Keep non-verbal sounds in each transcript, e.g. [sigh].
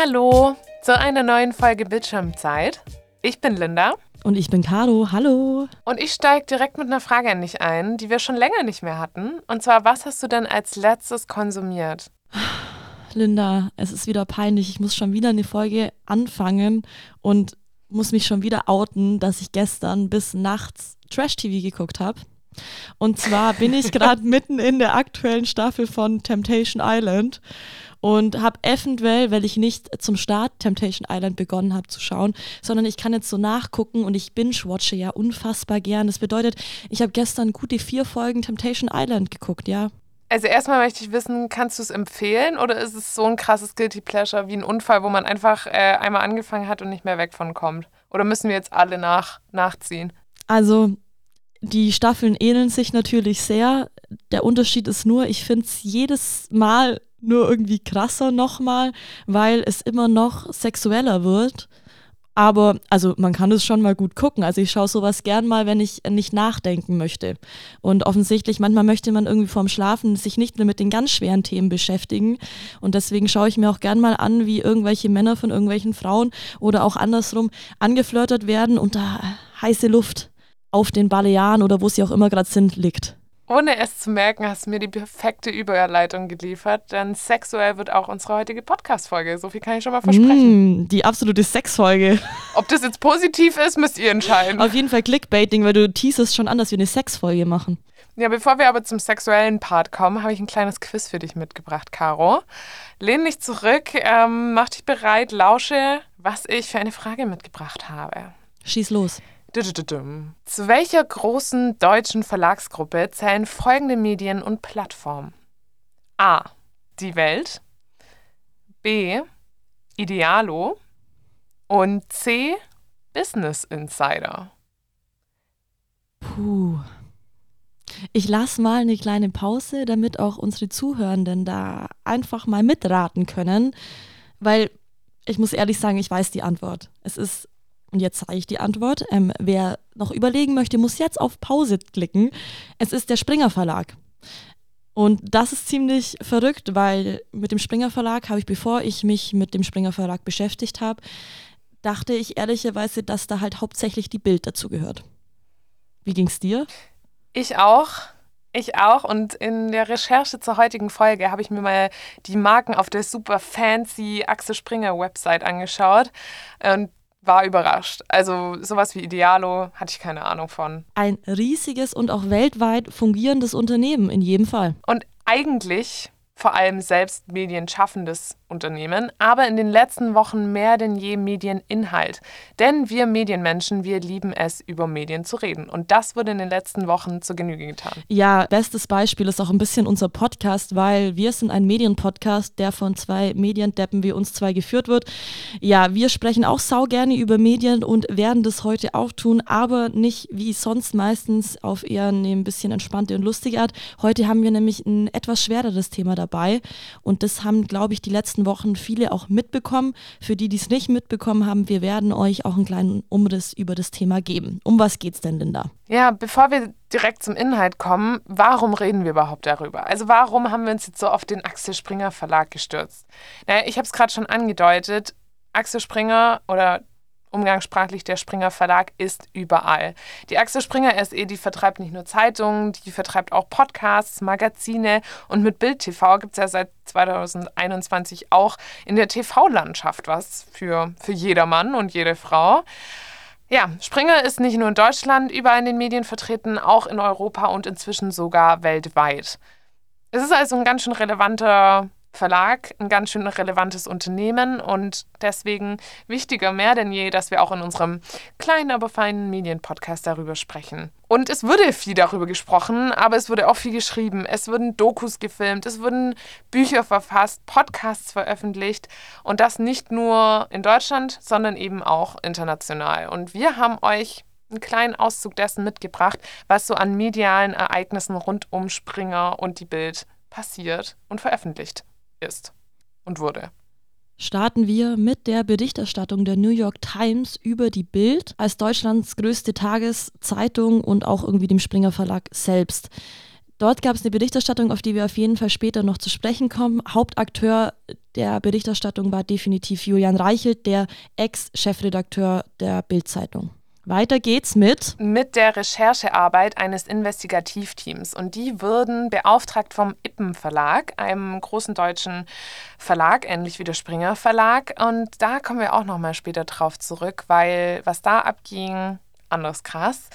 Hallo zu einer neuen Folge Bildschirmzeit. Ich bin Linda. Und ich bin Caro. Hallo. Und ich steige direkt mit einer Frage an dich ein, die wir schon länger nicht mehr hatten. Und zwar, was hast du denn als letztes konsumiert? Linda, es ist wieder peinlich. Ich muss schon wieder eine Folge anfangen und muss mich schon wieder outen, dass ich gestern bis nachts Trash-TV geguckt habe. Und zwar bin ich [laughs] gerade mitten in der aktuellen Staffel von Temptation Island und habe eventuell, weil ich nicht zum Start Temptation Island begonnen habe zu schauen, sondern ich kann jetzt so nachgucken und ich binge-watche ja unfassbar gern. Das bedeutet, ich habe gestern gute vier Folgen Temptation Island geguckt, ja. Also erstmal möchte ich wissen, kannst du es empfehlen oder ist es so ein krasses Guilty Pleasure wie ein Unfall, wo man einfach äh, einmal angefangen hat und nicht mehr weg von kommt? Oder müssen wir jetzt alle nach, nachziehen? Also die Staffeln ähneln sich natürlich sehr. Der Unterschied ist nur, ich finde es jedes Mal nur irgendwie krasser nochmal, weil es immer noch sexueller wird. Aber, also man kann es schon mal gut gucken. Also ich schaue sowas gern mal, wenn ich nicht nachdenken möchte. Und offensichtlich, manchmal möchte man irgendwie vorm Schlafen sich nicht mehr mit den ganz schweren Themen beschäftigen. Und deswegen schaue ich mir auch gern mal an, wie irgendwelche Männer von irgendwelchen Frauen oder auch andersrum angeflirtet werden und da heiße Luft auf den Balearen oder wo sie auch immer gerade sind, liegt. Ohne es zu merken, hast du mir die perfekte Überleitung geliefert, denn sexuell wird auch unsere heutige Podcast-Folge. So viel kann ich schon mal versprechen. Mm, die absolute Sexfolge. [laughs] Ob das jetzt positiv ist, müsst ihr entscheiden. Auf jeden Fall Clickbaiting, weil du teasest schon an, dass wir eine Sexfolge machen. Ja, bevor wir aber zum sexuellen Part kommen, habe ich ein kleines Quiz für dich mitgebracht, Caro. Lehn dich zurück, ähm, mach dich bereit, lausche, was ich für eine Frage mitgebracht habe. Schieß los. Zu welcher großen deutschen Verlagsgruppe zählen folgende Medien und Plattformen? A. Die Welt. B. Idealo. Und C. Business Insider. Puh. Ich lasse mal eine kleine Pause, damit auch unsere Zuhörenden da einfach mal mitraten können, weil ich muss ehrlich sagen, ich weiß die Antwort. Es ist und jetzt zeige ich die Antwort. Ähm, wer noch überlegen möchte, muss jetzt auf Pause klicken. Es ist der Springer Verlag. Und das ist ziemlich verrückt, weil mit dem Springer Verlag habe ich, bevor ich mich mit dem Springer Verlag beschäftigt habe, dachte ich ehrlicherweise, dass da halt hauptsächlich die Bild dazu gehört. Wie ging es dir? Ich auch. Ich auch. Und in der Recherche zur heutigen Folge habe ich mir mal die Marken auf der super fancy Axel Springer Website angeschaut. Und war überrascht. Also sowas wie Idealo hatte ich keine Ahnung von. Ein riesiges und auch weltweit fungierendes Unternehmen in jedem Fall. Und eigentlich vor allem selbst medienschaffendes Unternehmen, aber in den letzten Wochen mehr denn je Medieninhalt. Denn wir Medienmenschen, wir lieben es, über Medien zu reden. Und das wurde in den letzten Wochen zur Genüge getan. Ja, bestes Beispiel ist auch ein bisschen unser Podcast, weil wir sind ein Medienpodcast, der von zwei Mediendeppen wie uns zwei geführt wird. Ja, wir sprechen auch sau gerne über Medien und werden das heute auch tun, aber nicht wie sonst meistens auf eher eine ein bisschen entspannte und lustige Art. Heute haben wir nämlich ein etwas schwereres Thema dabei und das haben, glaube ich, die letzten letzten Wochen viele auch mitbekommen. Für die, die es nicht mitbekommen haben, wir werden euch auch einen kleinen Umriss über das Thema geben. Um was geht es denn, Linda? Ja, bevor wir direkt zum Inhalt kommen, warum reden wir überhaupt darüber? Also warum haben wir uns jetzt so auf den Axel Springer Verlag gestürzt? Naja, ich habe es gerade schon angedeutet. Axel Springer oder umgangssprachlich der Springer Verlag ist überall. Die Axel Springer SE, die vertreibt nicht nur Zeitungen, die vertreibt auch Podcasts, Magazine und mit Bild TV gibt es ja seit 2021 auch in der TV-Landschaft was für, für jedermann und jede Frau. Ja, Springer ist nicht nur in Deutschland überall in den Medien vertreten, auch in Europa und inzwischen sogar weltweit. Es ist also ein ganz schön relevanter Verlag ein ganz schön relevantes Unternehmen und deswegen wichtiger mehr denn je, dass wir auch in unserem kleinen, aber feinen Medienpodcast darüber sprechen. Und es wurde viel darüber gesprochen, aber es wurde auch viel geschrieben. Es wurden Dokus gefilmt, es wurden Bücher verfasst, Podcasts veröffentlicht und das nicht nur in Deutschland, sondern eben auch international. Und wir haben euch einen kleinen Auszug dessen mitgebracht, was so an medialen Ereignissen rund um Springer und die Bild passiert und veröffentlicht ist und wurde. Starten wir mit der Berichterstattung der New York Times über die Bild als Deutschlands größte Tageszeitung und auch irgendwie dem Springer Verlag selbst. Dort gab es eine Berichterstattung, auf die wir auf jeden Fall später noch zu sprechen kommen. Hauptakteur der Berichterstattung war definitiv Julian Reichelt, der Ex-Chefredakteur der Bild-Zeitung. Weiter geht's mit. Mit der Recherchearbeit eines Investigativteams. Und die wurden beauftragt vom Ippen Verlag, einem großen deutschen Verlag, ähnlich wie der Springer Verlag. Und da kommen wir auch nochmal später drauf zurück, weil was da abging, anders krass.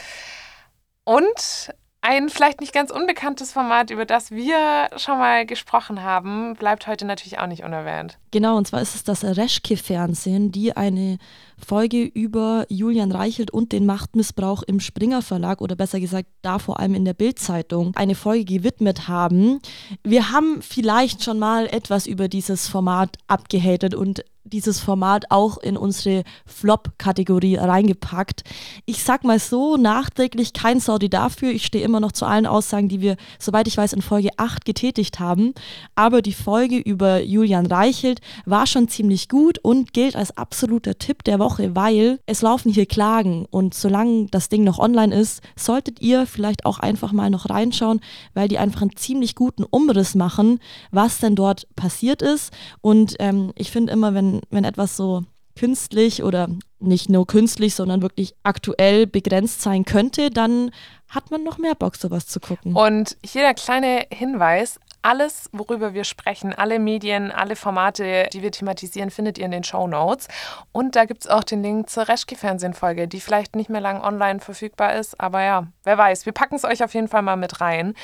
Und ein vielleicht nicht ganz unbekanntes Format, über das wir schon mal gesprochen haben, bleibt heute natürlich auch nicht unerwähnt. Genau, und zwar ist es das Reschke-Fernsehen, die eine Folge über Julian Reichelt und den Machtmissbrauch im Springer Verlag oder besser gesagt da vor allem in der Bild-Zeitung eine Folge gewidmet haben. Wir haben vielleicht schon mal etwas über dieses Format abgehatet und dieses Format auch in unsere Flop-Kategorie reingepackt. Ich sag mal so, nachträglich kein Saudi dafür. Ich stehe immer noch zu allen Aussagen, die wir, soweit ich weiß, in Folge 8 getätigt haben. Aber die Folge über Julian Reichelt war schon ziemlich gut und gilt als absoluter Tipp der Woche, weil es laufen hier Klagen und solange das Ding noch online ist, solltet ihr vielleicht auch einfach mal noch reinschauen, weil die einfach einen ziemlich guten Umriss machen, was denn dort passiert ist. Und ähm, ich finde immer, wenn wenn, etwas so künstlich oder nicht nur künstlich, sondern wirklich aktuell begrenzt sein könnte, dann hat man noch mehr Bock, sowas zu gucken. Und hier der kleine Hinweis, alles, worüber wir sprechen, alle Medien, alle Formate, die wir thematisieren, findet ihr in den Show Notes. Und da gibt es auch den Link zur Reschke-Fernsehen-Folge, die vielleicht nicht mehr lang online verfügbar ist. Aber ja, wer weiß, wir packen es euch auf jeden Fall mal mit rein.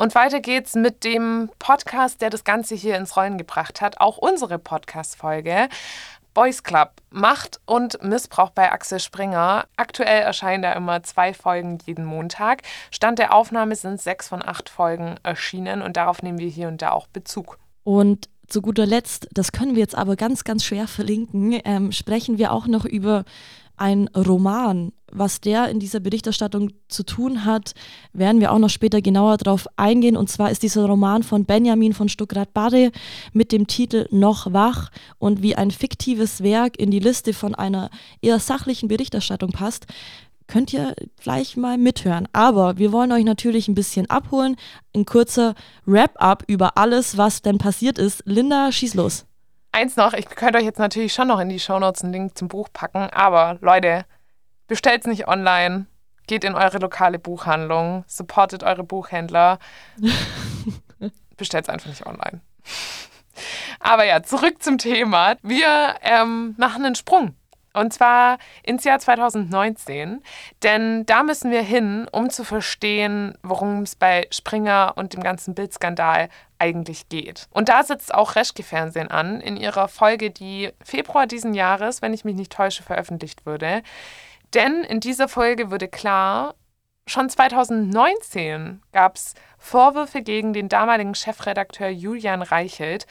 Und weiter geht's mit dem Podcast, der das Ganze hier ins Rollen gebracht hat. Auch unsere Podcast-Folge. Boys Club, Macht und Missbrauch bei Axel Springer. Aktuell erscheinen da immer zwei Folgen jeden Montag. Stand der Aufnahme sind sechs von acht Folgen erschienen und darauf nehmen wir hier und da auch Bezug. Und zu guter Letzt, das können wir jetzt aber ganz, ganz schwer verlinken, ähm, sprechen wir auch noch über ein Roman. Was der in dieser Berichterstattung zu tun hat, werden wir auch noch später genauer darauf eingehen. Und zwar ist dieser Roman von Benjamin von Stuckrad-Barre mit dem Titel Noch wach und wie ein fiktives Werk in die Liste von einer eher sachlichen Berichterstattung passt, könnt ihr gleich mal mithören. Aber wir wollen euch natürlich ein bisschen abholen. Ein kurzer Wrap-up über alles, was denn passiert ist. Linda, schieß los. Eins noch, ich könnte euch jetzt natürlich schon noch in die Shownotes einen Link zum Buch packen, aber Leute, bestellt es nicht online, geht in eure lokale Buchhandlung, supportet eure Buchhändler, [laughs] bestellt es einfach nicht online. Aber ja, zurück zum Thema. Wir ähm, machen einen Sprung. Und zwar ins Jahr 2019, denn da müssen wir hin, um zu verstehen, worum es bei Springer und dem ganzen Bildskandal eigentlich geht. Und da sitzt auch Reschke Fernsehen an, in ihrer Folge, die Februar diesen Jahres, wenn ich mich nicht täusche, veröffentlicht wurde. Denn in dieser Folge wurde klar, schon 2019 gab es Vorwürfe gegen den damaligen Chefredakteur Julian Reichelt,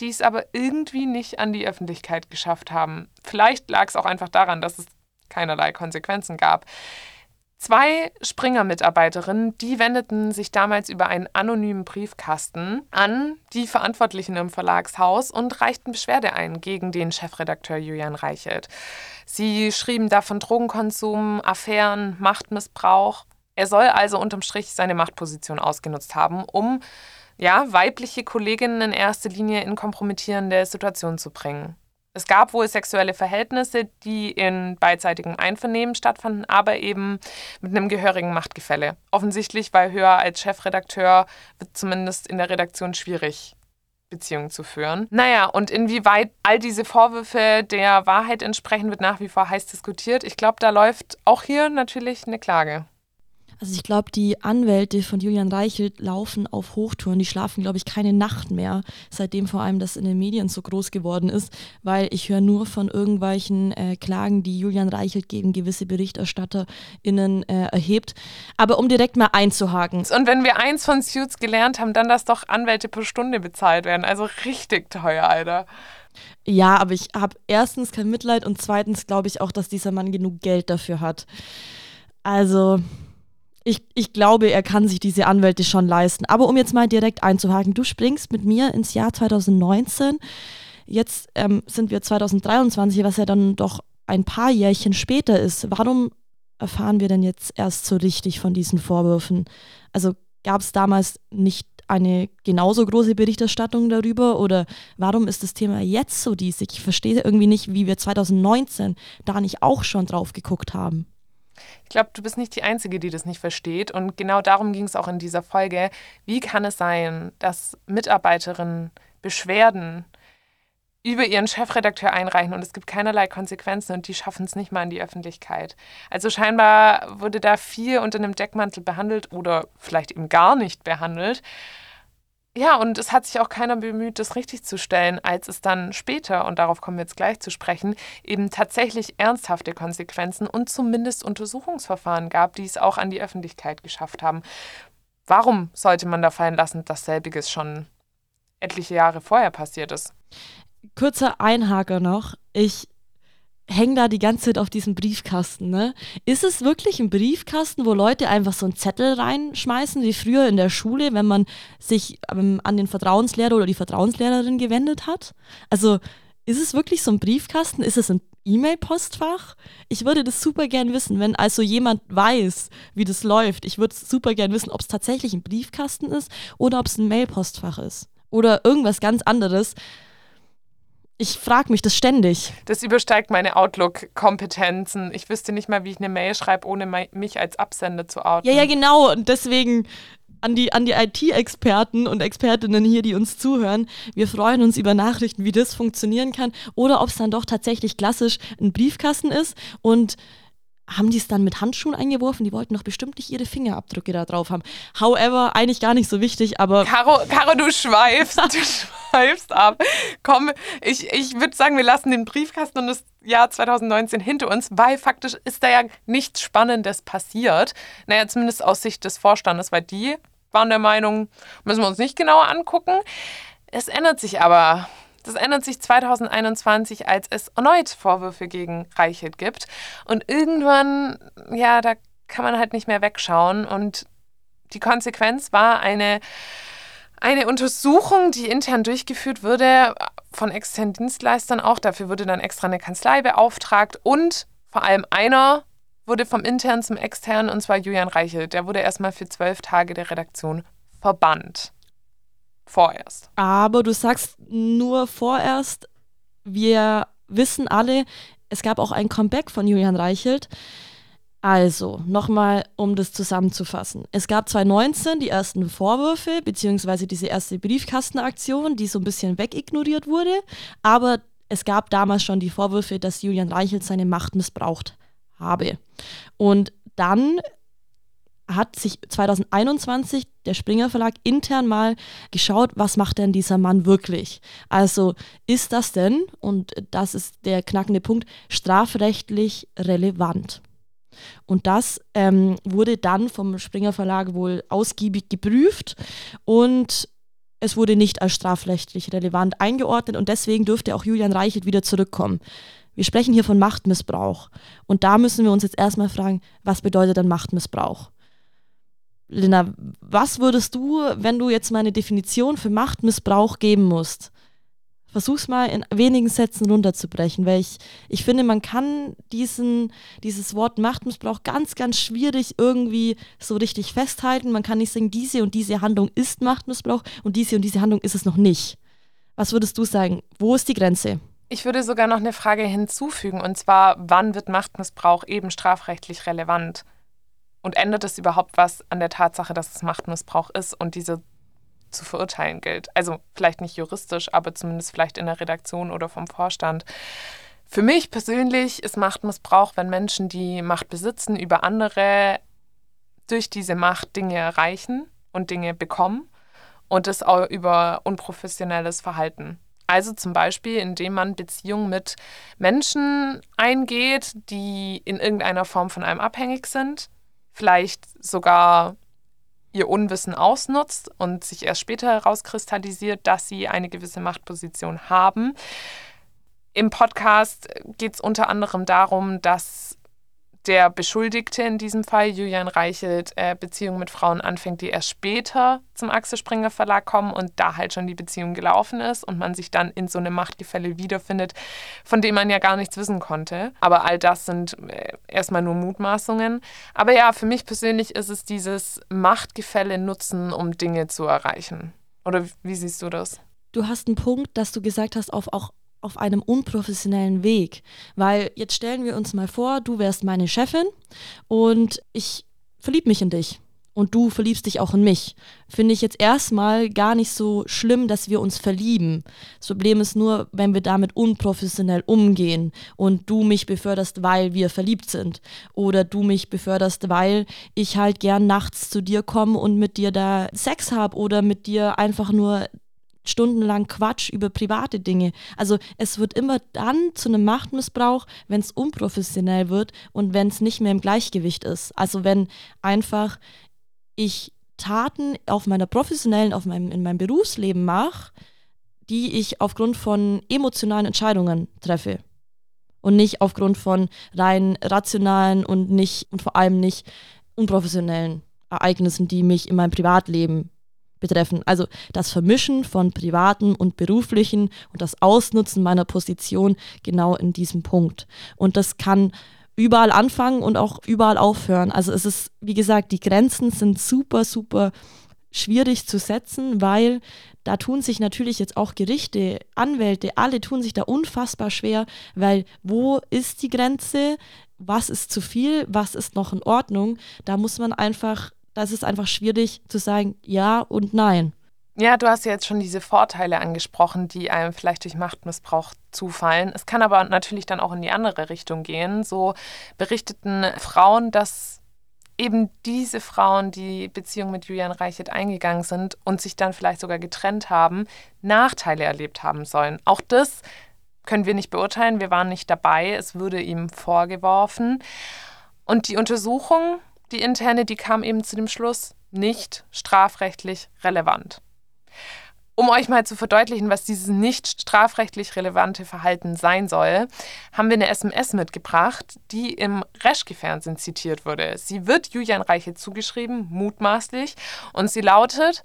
die es aber irgendwie nicht an die Öffentlichkeit geschafft haben. Vielleicht lag es auch einfach daran, dass es keinerlei Konsequenzen gab. Zwei Springer-Mitarbeiterinnen, die wendeten sich damals über einen anonymen Briefkasten an die Verantwortlichen im Verlagshaus und reichten Beschwerde ein gegen den Chefredakteur Julian Reichelt. Sie schrieben da von Drogenkonsum, Affären, Machtmissbrauch. Er soll also unterm Strich seine Machtposition ausgenutzt haben, um ja, weibliche Kolleginnen in erster Linie in kompromittierende Situationen zu bringen. Es gab wohl sexuelle Verhältnisse, die in beidseitigem Einvernehmen stattfanden, aber eben mit einem gehörigen Machtgefälle. Offensichtlich, weil höher als Chefredakteur wird zumindest in der Redaktion schwierig, Beziehungen zu führen. Naja, und inwieweit all diese Vorwürfe der Wahrheit entsprechen, wird nach wie vor heiß diskutiert. Ich glaube, da läuft auch hier natürlich eine Klage. Also ich glaube, die Anwälte von Julian Reichelt laufen auf Hochtouren. Die schlafen, glaube ich, keine Nacht mehr, seitdem vor allem das in den Medien so groß geworden ist, weil ich höre nur von irgendwelchen äh, Klagen, die Julian Reichelt gegen gewisse BerichterstatterInnen äh, erhebt. Aber um direkt mal einzuhaken. Und wenn wir eins von Suits gelernt haben, dann, dass doch Anwälte pro Stunde bezahlt werden. Also richtig teuer, Alter. Ja, aber ich habe erstens kein Mitleid und zweitens glaube ich auch, dass dieser Mann genug Geld dafür hat. Also, ich, ich glaube, er kann sich diese Anwälte schon leisten. Aber um jetzt mal direkt einzuhaken, du springst mit mir ins Jahr 2019. Jetzt ähm, sind wir 2023, was ja dann doch ein paar Jährchen später ist. Warum erfahren wir denn jetzt erst so richtig von diesen Vorwürfen? Also gab es damals nicht eine genauso große Berichterstattung darüber oder warum ist das Thema jetzt so diesig? Ich verstehe irgendwie nicht, wie wir 2019 da nicht auch schon drauf geguckt haben. Ich glaube, du bist nicht die Einzige, die das nicht versteht. Und genau darum ging es auch in dieser Folge. Wie kann es sein, dass Mitarbeiterinnen Beschwerden über ihren Chefredakteur einreichen und es gibt keinerlei Konsequenzen und die schaffen es nicht mal in die Öffentlichkeit. Also scheinbar wurde da viel unter einem Deckmantel behandelt oder vielleicht eben gar nicht behandelt. Ja, und es hat sich auch keiner bemüht, das richtig zu stellen, als es dann später, und darauf kommen wir jetzt gleich zu sprechen, eben tatsächlich ernsthafte Konsequenzen und zumindest Untersuchungsverfahren gab, die es auch an die Öffentlichkeit geschafft haben. Warum sollte man da fallen lassen, dass selbiges schon etliche Jahre vorher passiert ist? kurzer Einhaker noch. Ich hänge da die ganze Zeit auf diesem Briefkasten. Ne? Ist es wirklich ein Briefkasten, wo Leute einfach so einen Zettel reinschmeißen, wie früher in der Schule, wenn man sich ähm, an den Vertrauenslehrer oder die Vertrauenslehrerin gewendet hat? Also ist es wirklich so ein Briefkasten? Ist es ein E-Mail-Postfach? Ich würde das super gern wissen, wenn also jemand weiß, wie das läuft. Ich würde super gern wissen, ob es tatsächlich ein Briefkasten ist oder ob es ein Mail-Postfach ist. Oder irgendwas ganz anderes ich frage mich das ständig. Das übersteigt meine Outlook-Kompetenzen. Ich wüsste nicht mal, wie ich eine Mail schreibe, ohne mich als Absender zu outen. Ja, ja, genau. Und deswegen an die, an die IT-Experten und Expertinnen hier, die uns zuhören. Wir freuen uns über Nachrichten, wie das funktionieren kann oder ob es dann doch tatsächlich klassisch ein Briefkasten ist und haben die es dann mit Handschuhen eingeworfen? Die wollten doch bestimmt nicht ihre Fingerabdrücke da drauf haben. However, eigentlich gar nicht so wichtig, aber. Caro, Caro du schweifst, du [laughs] schweifst ab. Komm, ich, ich würde sagen, wir lassen den Briefkasten und das Jahr 2019 hinter uns, weil faktisch ist da ja nichts Spannendes passiert. Naja, zumindest aus Sicht des Vorstandes, weil die waren der Meinung, müssen wir uns nicht genauer angucken. Es ändert sich aber das ändert sich 2021, als es erneut Vorwürfe gegen Reichelt gibt. Und irgendwann, ja, da kann man halt nicht mehr wegschauen. Und die Konsequenz war eine, eine Untersuchung, die intern durchgeführt wurde, von externen Dienstleistern auch. Dafür wurde dann extra eine Kanzlei beauftragt. Und vor allem einer wurde vom internen zum externen, und zwar Julian Reichelt. Der wurde erstmal für zwölf Tage der Redaktion verbannt. Vorerst. Aber du sagst nur vorerst, wir wissen alle, es gab auch ein Comeback von Julian Reichelt. Also, nochmal, um das zusammenzufassen. Es gab 2019 die ersten Vorwürfe, beziehungsweise diese erste Briefkastenaktion, die so ein bisschen wegignoriert wurde. Aber es gab damals schon die Vorwürfe, dass Julian Reichelt seine Macht missbraucht habe. Und dann hat sich 2021 der Springer Verlag intern mal geschaut, was macht denn dieser Mann wirklich? Also ist das denn, und das ist der knackende Punkt, strafrechtlich relevant? Und das ähm, wurde dann vom Springer Verlag wohl ausgiebig geprüft und es wurde nicht als strafrechtlich relevant eingeordnet und deswegen dürfte auch Julian Reichelt wieder zurückkommen. Wir sprechen hier von Machtmissbrauch. Und da müssen wir uns jetzt erstmal fragen, was bedeutet dann Machtmissbrauch? Lina, was würdest du, wenn du jetzt mal eine Definition für Machtmissbrauch geben musst? Versuch's mal in wenigen Sätzen runterzubrechen, weil ich, ich finde, man kann diesen, dieses Wort Machtmissbrauch ganz, ganz schwierig irgendwie so richtig festhalten. Man kann nicht sagen, diese und diese Handlung ist Machtmissbrauch und diese und diese Handlung ist es noch nicht. Was würdest du sagen? Wo ist die Grenze? Ich würde sogar noch eine Frage hinzufügen, und zwar, wann wird Machtmissbrauch eben strafrechtlich relevant? Und ändert es überhaupt was an der Tatsache, dass es Machtmissbrauch ist und diese zu verurteilen gilt? Also vielleicht nicht juristisch, aber zumindest vielleicht in der Redaktion oder vom Vorstand. Für mich persönlich ist Machtmissbrauch, wenn Menschen, die Macht besitzen, über andere durch diese Macht Dinge erreichen und Dinge bekommen und das auch über unprofessionelles Verhalten. Also zum Beispiel, indem man Beziehungen mit Menschen eingeht, die in irgendeiner Form von einem abhängig sind, vielleicht sogar ihr Unwissen ausnutzt und sich erst später herauskristallisiert, dass sie eine gewisse Machtposition haben. Im Podcast geht es unter anderem darum, dass der Beschuldigte in diesem Fall, Julian Reichelt, äh, Beziehungen mit Frauen anfängt, die erst später zum Axel Springer Verlag kommen und da halt schon die Beziehung gelaufen ist und man sich dann in so einem Machtgefälle wiederfindet, von dem man ja gar nichts wissen konnte. Aber all das sind äh, erstmal nur Mutmaßungen. Aber ja, für mich persönlich ist es dieses Machtgefälle nutzen, um Dinge zu erreichen. Oder wie siehst du das? Du hast einen Punkt, dass du gesagt hast, auf auch auf einem unprofessionellen Weg. Weil jetzt stellen wir uns mal vor, du wärst meine Chefin und ich verliebe mich in dich. Und du verliebst dich auch in mich. Finde ich jetzt erstmal gar nicht so schlimm, dass wir uns verlieben. Das Problem ist nur, wenn wir damit unprofessionell umgehen und du mich beförderst, weil wir verliebt sind. Oder du mich beförderst, weil ich halt gern nachts zu dir komme und mit dir da Sex habe oder mit dir einfach nur stundenlang Quatsch über private Dinge. Also es wird immer dann zu einem Machtmissbrauch, wenn es unprofessionell wird und wenn es nicht mehr im Gleichgewicht ist. Also wenn einfach ich Taten auf meiner professionellen, auf meinem, in meinem Berufsleben mache, die ich aufgrund von emotionalen Entscheidungen treffe. Und nicht aufgrund von rein rationalen und nicht und vor allem nicht unprofessionellen Ereignissen, die mich in meinem Privatleben betreffen. Also das Vermischen von privaten und beruflichen und das Ausnutzen meiner Position genau in diesem Punkt. Und das kann überall anfangen und auch überall aufhören. Also es ist, wie gesagt, die Grenzen sind super, super schwierig zu setzen, weil da tun sich natürlich jetzt auch Gerichte, Anwälte, alle tun sich da unfassbar schwer, weil wo ist die Grenze? Was ist zu viel? Was ist noch in Ordnung? Da muss man einfach da ist es einfach schwierig zu sagen ja und nein. Ja, du hast ja jetzt schon diese Vorteile angesprochen, die einem vielleicht durch Machtmissbrauch zufallen. Es kann aber natürlich dann auch in die andere Richtung gehen. So berichteten Frauen, dass eben diese Frauen, die Beziehung mit Julian Reichert eingegangen sind und sich dann vielleicht sogar getrennt haben, Nachteile erlebt haben sollen. Auch das können wir nicht beurteilen. Wir waren nicht dabei. Es wurde ihm vorgeworfen. Und die Untersuchung die interne, die kam eben zu dem Schluss, nicht strafrechtlich relevant. Um euch mal zu verdeutlichen, was dieses nicht strafrechtlich relevante Verhalten sein soll, haben wir eine SMS mitgebracht, die im Reschke-Fernsehen zitiert wurde. Sie wird Julian Reiche zugeschrieben, mutmaßlich, und sie lautet,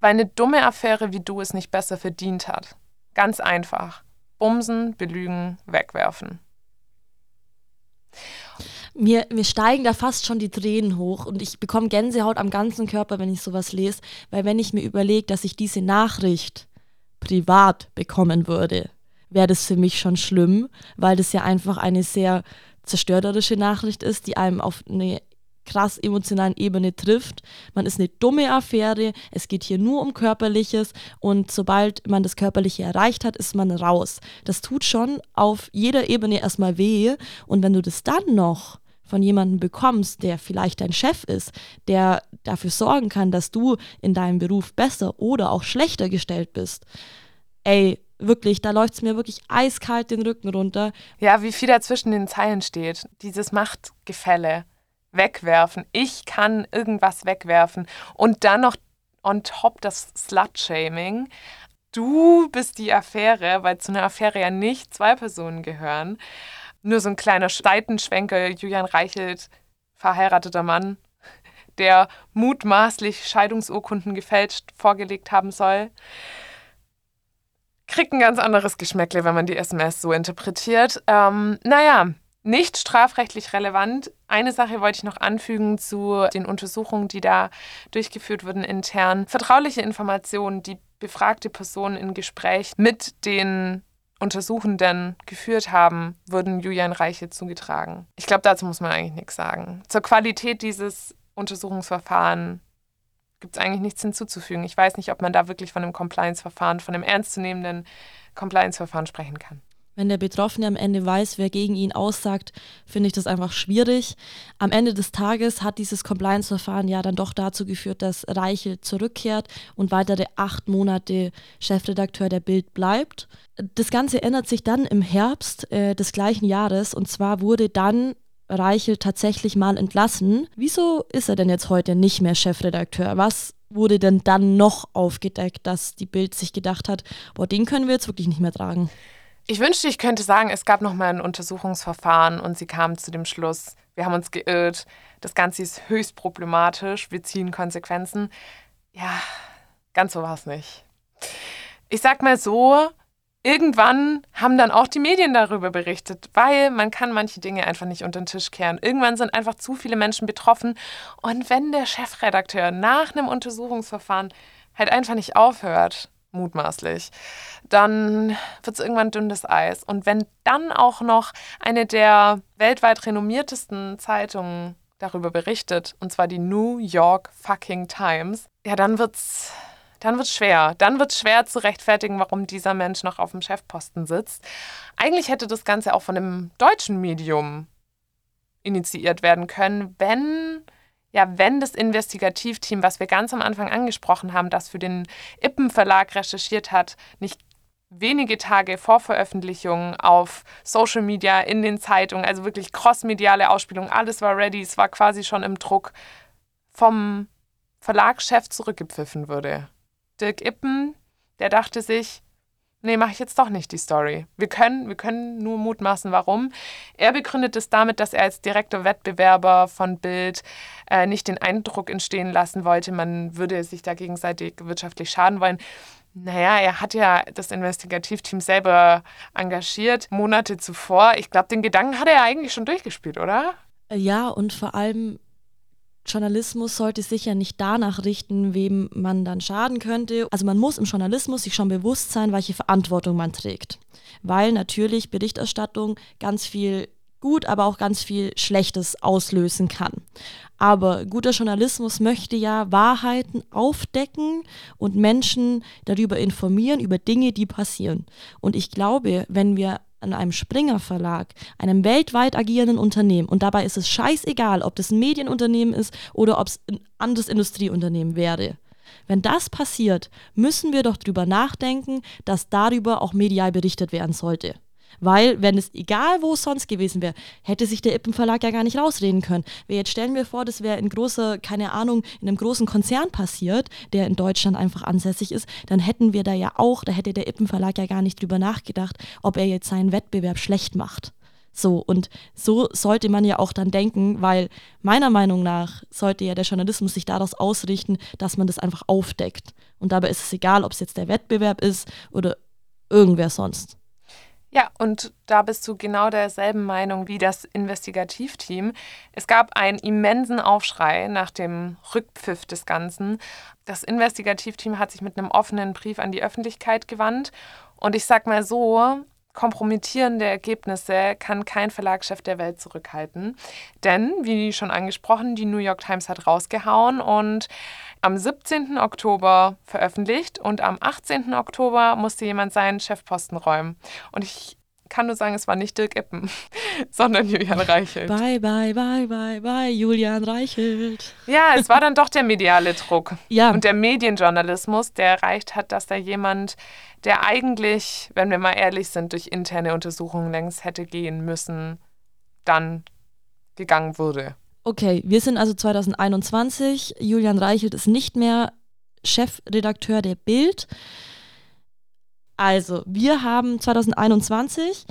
weil eine dumme Affäre wie du es nicht besser verdient hat. Ganz einfach. Bumsen, belügen, wegwerfen. Mir, mir steigen da fast schon die Tränen hoch und ich bekomme Gänsehaut am ganzen Körper, wenn ich sowas lese, weil wenn ich mir überlege, dass ich diese Nachricht privat bekommen würde, wäre das für mich schon schlimm, weil das ja einfach eine sehr zerstörerische Nachricht ist, die einem auf eine krass emotionalen Ebene trifft. Man ist eine dumme Affäre, es geht hier nur um Körperliches und sobald man das Körperliche erreicht hat, ist man raus. Das tut schon auf jeder Ebene erstmal weh und wenn du das dann noch von jemandem bekommst, der vielleicht dein Chef ist, der dafür sorgen kann, dass du in deinem Beruf besser oder auch schlechter gestellt bist, ey, wirklich, da läuft es mir wirklich eiskalt den Rücken runter. Ja, wie viel da zwischen den Zeilen steht. Dieses Machtgefälle. Wegwerfen. Ich kann irgendwas wegwerfen. Und dann noch on top das Slut-Shaming. Du bist die Affäre, weil zu einer Affäre ja nicht zwei Personen gehören. Nur so ein kleiner Seitenschwenker, Julian Reichelt, verheirateter Mann, der mutmaßlich Scheidungsurkunden gefälscht vorgelegt haben soll. Kriegt ein ganz anderes Geschmäckle, wenn man die SMS so interpretiert. Ähm, naja, nicht strafrechtlich relevant. Eine Sache wollte ich noch anfügen zu den Untersuchungen, die da durchgeführt wurden intern. Vertrauliche Informationen, die befragte Personen in Gespräch mit den Untersuchenden geführt haben, wurden Julian Reiche zugetragen. Ich glaube, dazu muss man eigentlich nichts sagen. Zur Qualität dieses Untersuchungsverfahrens gibt es eigentlich nichts hinzuzufügen. Ich weiß nicht, ob man da wirklich von einem Compliance-Verfahren, von einem ernstzunehmenden Compliance-Verfahren sprechen kann. Wenn der Betroffene am Ende weiß, wer gegen ihn aussagt, finde ich das einfach schwierig. Am Ende des Tages hat dieses Compliance-Verfahren ja dann doch dazu geführt, dass Reichel zurückkehrt und weitere acht Monate Chefredakteur der Bild bleibt. Das Ganze ändert sich dann im Herbst äh, des gleichen Jahres und zwar wurde dann Reichel tatsächlich mal entlassen. Wieso ist er denn jetzt heute nicht mehr Chefredakteur? Was wurde denn dann noch aufgedeckt, dass die Bild sich gedacht hat, boah, den können wir jetzt wirklich nicht mehr tragen? Ich wünschte, ich könnte sagen, es gab noch mal ein Untersuchungsverfahren und sie kamen zu dem Schluss, wir haben uns geirrt, das Ganze ist höchst problematisch, wir ziehen Konsequenzen. Ja, ganz so war es nicht. Ich sag mal so, irgendwann haben dann auch die Medien darüber berichtet, weil man kann manche Dinge einfach nicht unter den Tisch kehren. Irgendwann sind einfach zu viele Menschen betroffen. Und wenn der Chefredakteur nach einem Untersuchungsverfahren halt einfach nicht aufhört, mutmaßlich, dann wird es irgendwann dünnes Eis. Und wenn dann auch noch eine der weltweit renommiertesten Zeitungen darüber berichtet, und zwar die New York fucking Times, ja, dann wird's dann wird es schwer. Dann wird es schwer zu rechtfertigen, warum dieser Mensch noch auf dem Chefposten sitzt. Eigentlich hätte das Ganze auch von einem deutschen Medium initiiert werden können, wenn ja, wenn das Investigativteam, was wir ganz am Anfang angesprochen haben, das für den Ippen Verlag recherchiert hat, nicht wenige Tage vor Veröffentlichung auf Social Media, in den Zeitungen, also wirklich crossmediale Ausspielung, alles war ready, es war quasi schon im Druck, vom Verlagschef zurückgepfiffen würde. Dirk Ippen, der dachte sich, nee, mache ich jetzt doch nicht die Story. Wir können, wir können nur mutmaßen, warum. Er begründet es damit, dass er als direkter Wettbewerber von Bild äh, nicht den Eindruck entstehen lassen wollte, man würde sich da gegenseitig wirtschaftlich schaden wollen. Naja, er hat ja das Investigativteam selber engagiert, Monate zuvor. Ich glaube, den Gedanken hat er eigentlich schon durchgespielt, oder? Ja, und vor allem Journalismus sollte sich ja nicht danach richten, wem man dann schaden könnte. Also man muss im Journalismus sich schon bewusst sein, welche Verantwortung man trägt. Weil natürlich Berichterstattung ganz viel gut, aber auch ganz viel Schlechtes auslösen kann. Aber guter Journalismus möchte ja Wahrheiten aufdecken und Menschen darüber informieren, über Dinge, die passieren. Und ich glaube, wenn wir an einem Springer Verlag, einem weltweit agierenden Unternehmen, und dabei ist es scheißegal, ob das ein Medienunternehmen ist oder ob es ein anderes Industrieunternehmen wäre. Wenn das passiert, müssen wir doch darüber nachdenken, dass darüber auch medial berichtet werden sollte. Weil, wenn es egal wo es sonst gewesen wäre, hätte sich der Ippen Verlag ja gar nicht rausreden können. Jetzt stellen wir vor, das wäre in großer, keine Ahnung, in einem großen Konzern passiert, der in Deutschland einfach ansässig ist, dann hätten wir da ja auch, da hätte der Ippen Verlag ja gar nicht drüber nachgedacht, ob er jetzt seinen Wettbewerb schlecht macht. So, und so sollte man ja auch dann denken, weil meiner Meinung nach sollte ja der Journalismus sich daraus ausrichten, dass man das einfach aufdeckt. Und dabei ist es egal, ob es jetzt der Wettbewerb ist oder irgendwer sonst. Ja, und da bist du genau derselben Meinung wie das Investigativteam. Es gab einen immensen Aufschrei nach dem Rückpfiff des Ganzen. Das Investigativteam hat sich mit einem offenen Brief an die Öffentlichkeit gewandt. Und ich sag mal so, kompromittierende Ergebnisse kann kein Verlagschef der Welt zurückhalten. Denn, wie schon angesprochen, die New York Times hat rausgehauen und am 17. Oktober veröffentlicht und am 18. Oktober musste jemand seinen Chefposten räumen. Und ich kann nur sagen, es war nicht Dirk Eppen, [laughs] sondern Julian Reichelt. Bye, bye, bye, bye, bye, Julian Reichelt. Ja, es war dann doch der mediale Druck. [laughs] Ja. Und der Medienjournalismus, der erreicht hat, dass da jemand, der eigentlich, wenn wir mal ehrlich sind, durch interne Untersuchungen längst hätte gehen müssen, dann gegangen wurde. Okay, wir sind also 2021. Julian Reichelt ist nicht mehr Chefredakteur der Bild. Also, wir haben 2021,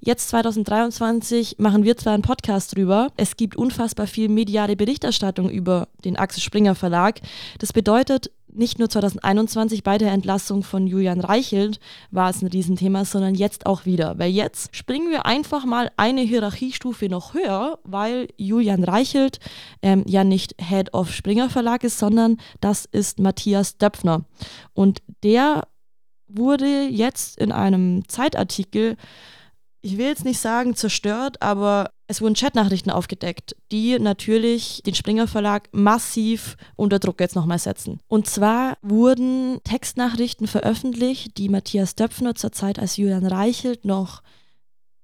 jetzt 2023 machen wir zwar einen Podcast drüber. Es gibt unfassbar viel mediale Berichterstattung über den Axel Springer Verlag. Das bedeutet, nicht nur 2021 bei der Entlassung von Julian Reichelt war es ein Riesenthema, sondern jetzt auch wieder. Weil jetzt springen wir einfach mal eine Hierarchiestufe noch höher, weil Julian Reichelt ähm, ja nicht Head of Springer Verlag ist, sondern das ist Matthias Döpfner. Und der wurde jetzt in einem Zeitartikel ich will jetzt nicht sagen zerstört, aber es wurden Chatnachrichten aufgedeckt, die natürlich den Springer Verlag massiv unter Druck jetzt nochmal setzen. Und zwar wurden Textnachrichten veröffentlicht, die Matthias Döpfner zur Zeit, als Julian Reichelt noch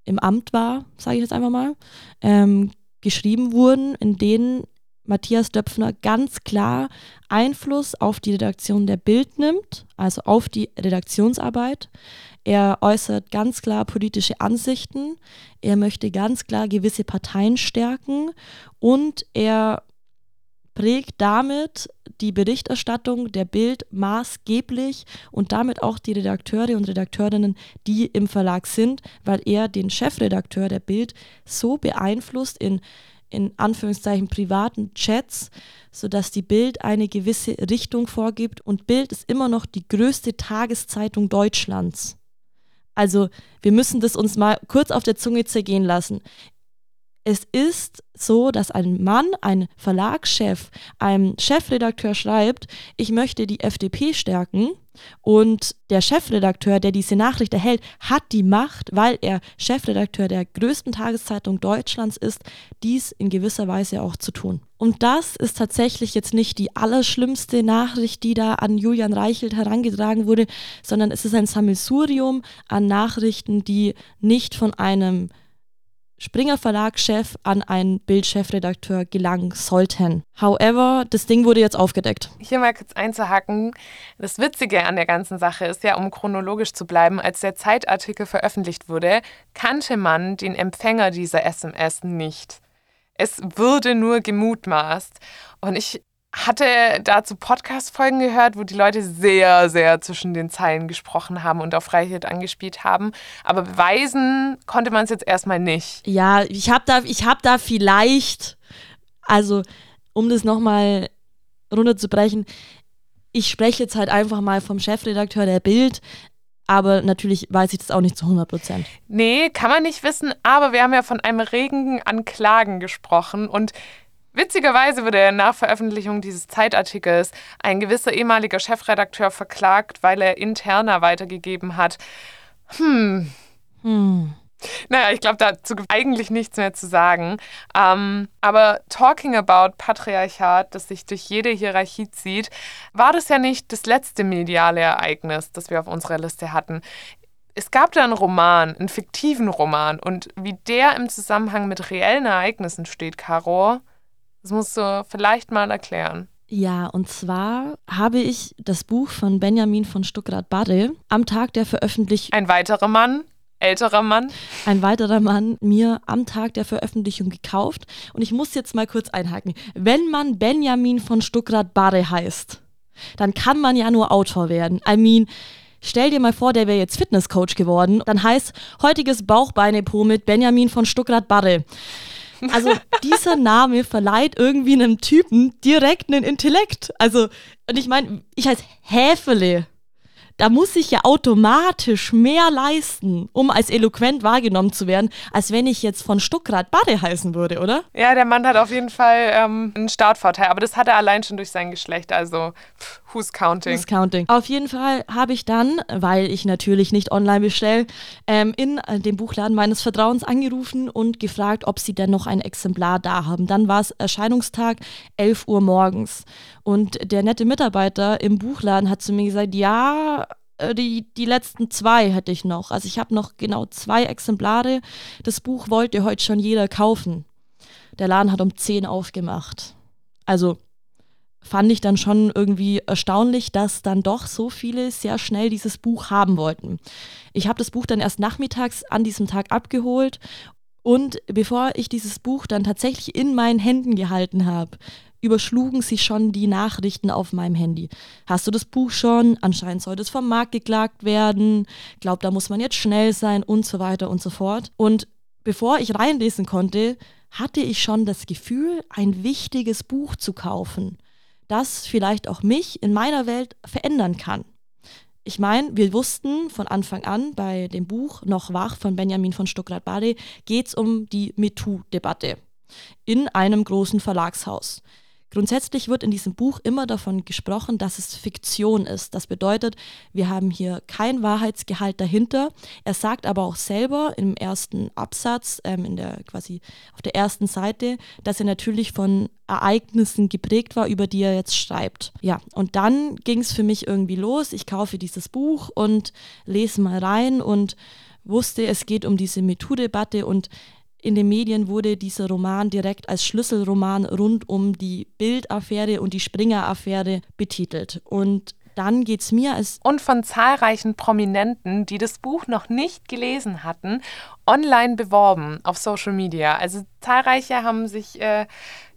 im Amt war, sage ich jetzt einfach mal, ähm, geschrieben wurden, in denen Matthias Döpfner ganz klar Einfluss auf die Redaktion der Bild nimmt, also auf die Redaktionsarbeit. Er äußert ganz klar politische Ansichten, er möchte ganz klar gewisse Parteien stärken und er prägt damit die Berichterstattung der Bild maßgeblich und damit auch die Redakteure und Redakteurinnen, die im Verlag sind, weil er den Chefredakteur der Bild so beeinflusst in in Anführungszeichen privaten Chats, sodass die Bild eine gewisse Richtung vorgibt und Bild ist immer noch die größte Tageszeitung Deutschlands. Also wir müssen das uns mal kurz auf der Zunge zergehen lassen. Es ist so, dass ein Mann, ein Verlagschef, einem Chefredakteur schreibt, ich möchte die FDP stärken und der Chefredakteur, der diese Nachricht erhält, hat die Macht, weil er Chefredakteur der größten Tageszeitung Deutschlands ist, dies in gewisser Weise auch zu tun. Und das ist tatsächlich jetzt nicht die allerschlimmste Nachricht, die da an Julian Reichelt herangetragen wurde, sondern es ist ein Sammelsurium an Nachrichten, die nicht von einem Springer Verlagschef an einen Bildchefredakteur gelangen sollten. However, das Ding wurde jetzt aufgedeckt. Hier mal kurz einzuhacken. Das Witzige an der ganzen Sache ist ja, um chronologisch zu bleiben, als der Zeitartikel veröffentlicht wurde, kannte man den Empfänger dieser SMS nicht. Es wurde nur gemutmaßt. Und ich hatte dazu Podcast-Folgen gehört, wo die Leute sehr, sehr zwischen den Zeilen gesprochen haben und auf Freiheit angespielt haben. Aber beweisen konnte man es jetzt erstmal nicht. Ja, ich habe da, hab da vielleicht, also um das nochmal runterzubrechen, ich spreche jetzt halt einfach mal vom Chefredakteur der Bild. Aber natürlich weiß ich das auch nicht zu 100 Prozent. Nee, kann man nicht wissen. Aber wir haben ja von einem Regen an Klagen gesprochen. Und Witzigerweise wurde nach Veröffentlichung dieses Zeitartikels ein gewisser ehemaliger Chefredakteur verklagt, weil er interner weitergegeben hat. Hm. Hm. Naja, ich glaube, dazu gibt eigentlich nichts mehr zu sagen. Ähm, aber talking about Patriarchat, das sich durch jede Hierarchie zieht, war das ja nicht das letzte mediale Ereignis, das wir auf unserer Liste hatten. Es gab da einen Roman, einen fiktiven Roman. Und wie der im Zusammenhang mit reellen Ereignissen steht, Caro, das musst du vielleicht mal erklären. Ja, und zwar habe ich das Buch von Benjamin von Stuckrad-Barre am Tag der Veröffentlichung. Ein weiterer Mann, älterer Mann. Ein weiterer Mann mir am Tag der Veröffentlichung gekauft. Und ich muss jetzt mal kurz einhaken. Wenn man Benjamin von Stuckrad-Barre heißt, dann kann man ja nur Autor werden. I mean, Stell dir mal vor, der wäre jetzt Fitnesscoach geworden. Dann heißt heutiges Bauchbeine-Po mit Benjamin von Stuckrad-Barre. Also dieser Name verleiht irgendwie einem Typen direkt einen Intellekt. Also, und ich meine, ich heiße Häfele da muss ich ja automatisch mehr leisten, um als eloquent wahrgenommen zu werden, als wenn ich jetzt von Stuckrad Bade heißen würde, oder? Ja, der Mann hat auf jeden Fall ähm, einen Startvorteil, aber das hat er allein schon durch sein Geschlecht, also who's counting? Who's counting. Auf jeden Fall habe ich dann, weil ich natürlich nicht online bestelle, ähm, in äh, dem Buchladen meines Vertrauens angerufen und gefragt, ob sie denn noch ein Exemplar da haben. Dann war es Erscheinungstag 11 Uhr morgens und der nette Mitarbeiter im Buchladen hat zu mir gesagt, ja, die, die letzten zwei hätte ich noch. Also ich habe noch genau zwei Exemplare. Das Buch wollte heute schon jeder kaufen. Der Laden hat um 10 aufgemacht. Also fand ich dann schon irgendwie erstaunlich, dass dann doch so viele sehr schnell dieses Buch haben wollten. Ich habe das Buch dann erst nachmittags an diesem Tag abgeholt und bevor ich dieses Buch dann tatsächlich in meinen Händen gehalten habe, überschlugen sich schon die Nachrichten auf meinem Handy. Hast du das Buch schon? Anscheinend sollte es vom Markt geklagt werden. Glaub, da muss man jetzt schnell sein und so weiter und so fort. Und bevor ich reinlesen konnte, hatte ich schon das Gefühl, ein wichtiges Buch zu kaufen, das vielleicht auch mich in meiner Welt verändern kann. Ich meine, wir wussten von Anfang an bei dem Buch Noch wach von Benjamin von Stuckrad-Bade geht es um die MeToo-Debatte in einem großen Verlagshaus. Grundsätzlich wird in diesem Buch immer davon gesprochen, dass es Fiktion ist. Das bedeutet, wir haben hier kein Wahrheitsgehalt dahinter. Er sagt aber auch selber im ersten Absatz, ähm, in der quasi auf der ersten Seite, dass er natürlich von Ereignissen geprägt war, über die er jetzt schreibt. Ja, und dann ging es für mich irgendwie los. Ich kaufe dieses Buch und lese mal rein und wusste, es geht um diese MeToo-Debatte und in den Medien wurde dieser Roman direkt als Schlüsselroman rund um die Bildaffäre und die Springer-Affäre betitelt. Und dann geht es mir als. Und von zahlreichen Prominenten, die das Buch noch nicht gelesen hatten, online beworben auf Social Media. Also zahlreiche haben sich äh,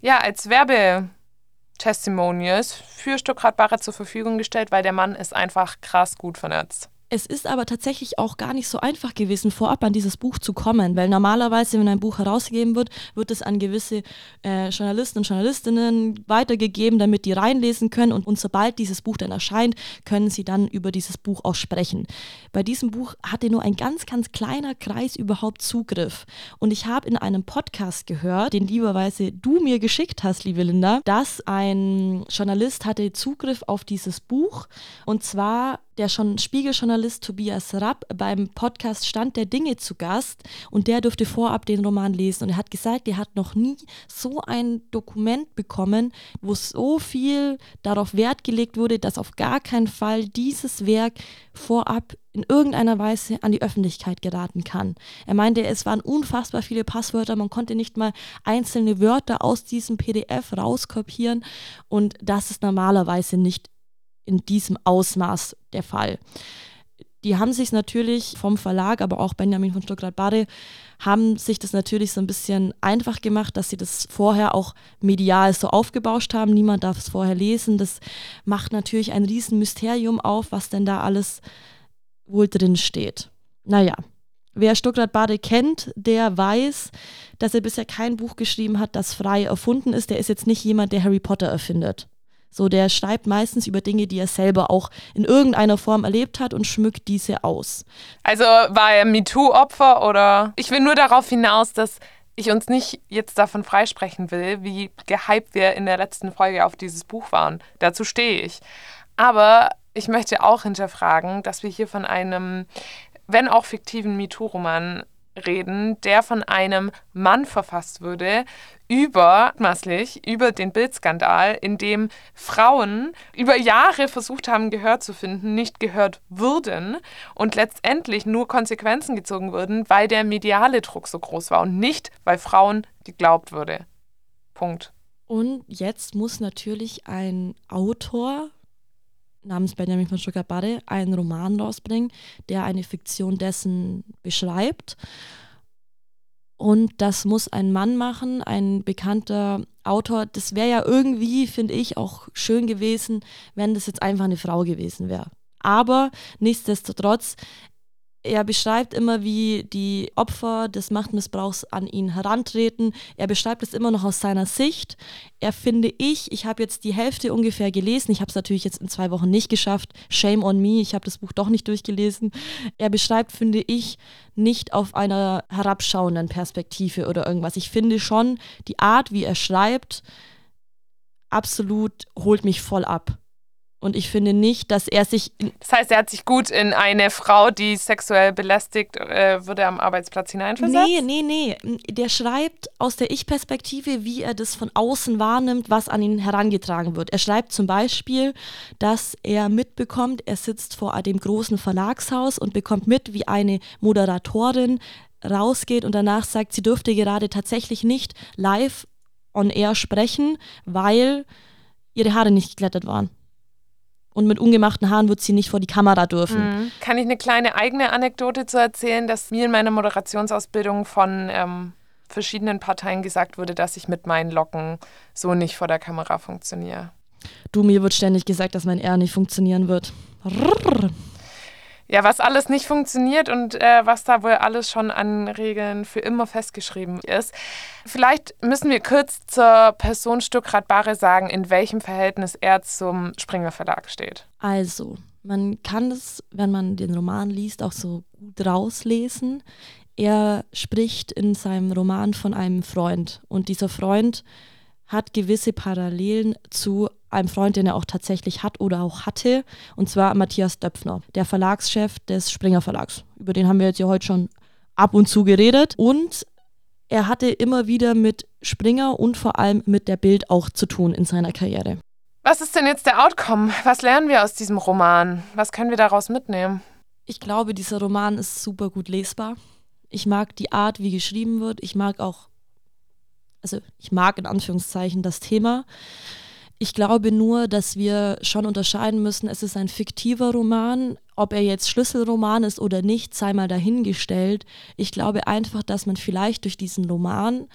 ja als Werbetestimonials für Stuckrad Barre zur Verfügung gestellt, weil der Mann ist einfach krass gut vernetzt. Es ist aber tatsächlich auch gar nicht so einfach gewesen, vorab an dieses Buch zu kommen, weil normalerweise, wenn ein Buch herausgegeben wird, wird es an gewisse äh, Journalisten und Journalistinnen weitergegeben, damit die reinlesen können und, und sobald dieses Buch dann erscheint, können sie dann über dieses Buch auch sprechen. Bei diesem Buch hatte nur ein ganz, ganz kleiner Kreis überhaupt Zugriff. Und ich habe in einem Podcast gehört, den lieberweise du mir geschickt hast, liebe Linda, dass ein Journalist hatte Zugriff auf dieses Buch und zwar der schon Spiegeljournalist Tobias Rapp beim Podcast Stand der Dinge zu Gast. Und der durfte vorab den Roman lesen. Und er hat gesagt, er hat noch nie so ein Dokument bekommen, wo so viel darauf Wert gelegt wurde, dass auf gar keinen Fall dieses Werk vorab in irgendeiner Weise an die Öffentlichkeit geraten kann. Er meinte, es waren unfassbar viele Passwörter, man konnte nicht mal einzelne Wörter aus diesem PDF rauskopieren. Und das ist normalerweise nicht in diesem Ausmaß der Fall. Die haben sich natürlich vom Verlag, aber auch Benjamin von Stuckrad-Barre, haben sich das natürlich so ein bisschen einfach gemacht, dass sie das vorher auch medial so aufgebauscht haben. Niemand darf es vorher lesen. Das macht natürlich ein Riesenmysterium auf, was denn da alles wohl drin steht. Naja, wer Stuckrad-Bade kennt, der weiß, dass er bisher kein Buch geschrieben hat, das frei erfunden ist. Der ist jetzt nicht jemand, der Harry Potter erfindet. So, der schreibt meistens über Dinge, die er selber auch in irgendeiner Form erlebt hat und schmückt diese aus. Also war er MeToo-Opfer oder? Ich will nur darauf hinaus, dass ich uns nicht jetzt davon freisprechen will, wie gehypt wir in der letzten Folge auf dieses Buch waren. Dazu stehe ich. Aber ich möchte auch hinterfragen, dass wir hier von einem, wenn auch fiktiven MeToo-Roman reden, der von einem Mann verfasst wurde, über, maßlich, über den Bildskandal, in dem Frauen über Jahre versucht haben, Gehör zu finden, nicht gehört würden und letztendlich nur Konsequenzen gezogen wurden, weil der mediale Druck so groß war und nicht, weil Frauen geglaubt wurde. Punkt. Und jetzt muss natürlich ein Autor namens Benjamin von Stuttgart-Barre einen Roman rausbringen, der eine Fiktion dessen beschreibt. Und das muss ein Mann machen, ein bekannter Autor. Das wäre ja irgendwie, finde ich, auch schön gewesen, wenn das jetzt einfach eine Frau gewesen wäre. Aber nichtsdestotrotz, er beschreibt immer, wie die Opfer des Machtmissbrauchs an ihn herantreten. Er beschreibt es immer noch aus seiner Sicht. Er finde ich, ich habe jetzt die Hälfte ungefähr gelesen. Ich habe es natürlich jetzt in zwei Wochen nicht geschafft. Shame on me, ich habe das Buch doch nicht durchgelesen. Er beschreibt, finde ich, nicht auf einer herabschauenden Perspektive oder irgendwas. Ich finde schon, die Art, wie er schreibt, absolut holt mich voll ab. Und ich finde nicht, dass er sich. Das heißt, er hat sich gut in eine Frau, die sexuell belästigt äh, wurde, am Arbeitsplatz hineinversetzt? Nee, nee, nee. Der schreibt aus der Ich-Perspektive, wie er das von außen wahrnimmt, was an ihn herangetragen wird. Er schreibt zum Beispiel, dass er mitbekommt, er sitzt vor dem großen Verlagshaus und bekommt mit, wie eine Moderatorin rausgeht und danach sagt, sie dürfte gerade tatsächlich nicht live on air sprechen, weil ihre Haare nicht geklettert waren und mit ungemachten Haaren wird sie nicht vor die Kamera dürfen. Mhm. Kann ich eine kleine eigene Anekdote zu erzählen, dass mir in meiner Moderationsausbildung von ähm, verschiedenen Parteien gesagt wurde, dass ich mit meinen Locken so nicht vor der Kamera funktioniere? Du, mir wird ständig gesagt, dass mein R nicht funktionieren wird. Rrr ja, was alles nicht funktioniert und äh, was da wohl alles schon an Regeln für immer festgeschrieben ist. Vielleicht müssen wir kurz zur Person Stuckrad Barre sagen, in welchem Verhältnis er zum Springer Verlag steht. Also, man kann es, wenn man den Roman liest, auch so gut rauslesen. Er spricht in seinem Roman von einem Freund und dieser Freund hat gewisse Parallelen zu einem Freund, den er auch tatsächlich hat oder auch hatte, und zwar Matthias Döpfner, der Verlagschef des Springer Verlags. Über den haben wir jetzt ja heute schon ab und zu geredet. Und er hatte immer wieder mit Springer und vor allem mit der Bild auch zu tun in seiner Karriere. Was ist denn jetzt der Outcome? Was lernen wir aus diesem Roman? Was können wir daraus mitnehmen? Ich glaube, dieser Roman ist super gut lesbar. Ich mag die Art, wie geschrieben wird. Ich mag auch, also ich mag in Anführungszeichen das Thema. Ich glaube nur, dass wir schon unterscheiden müssen, es ist ein fiktiver Roman. Ob er jetzt Schlüsselroman ist oder nicht, sei mal dahingestellt. Ich glaube einfach, dass man vielleicht durch diesen Roman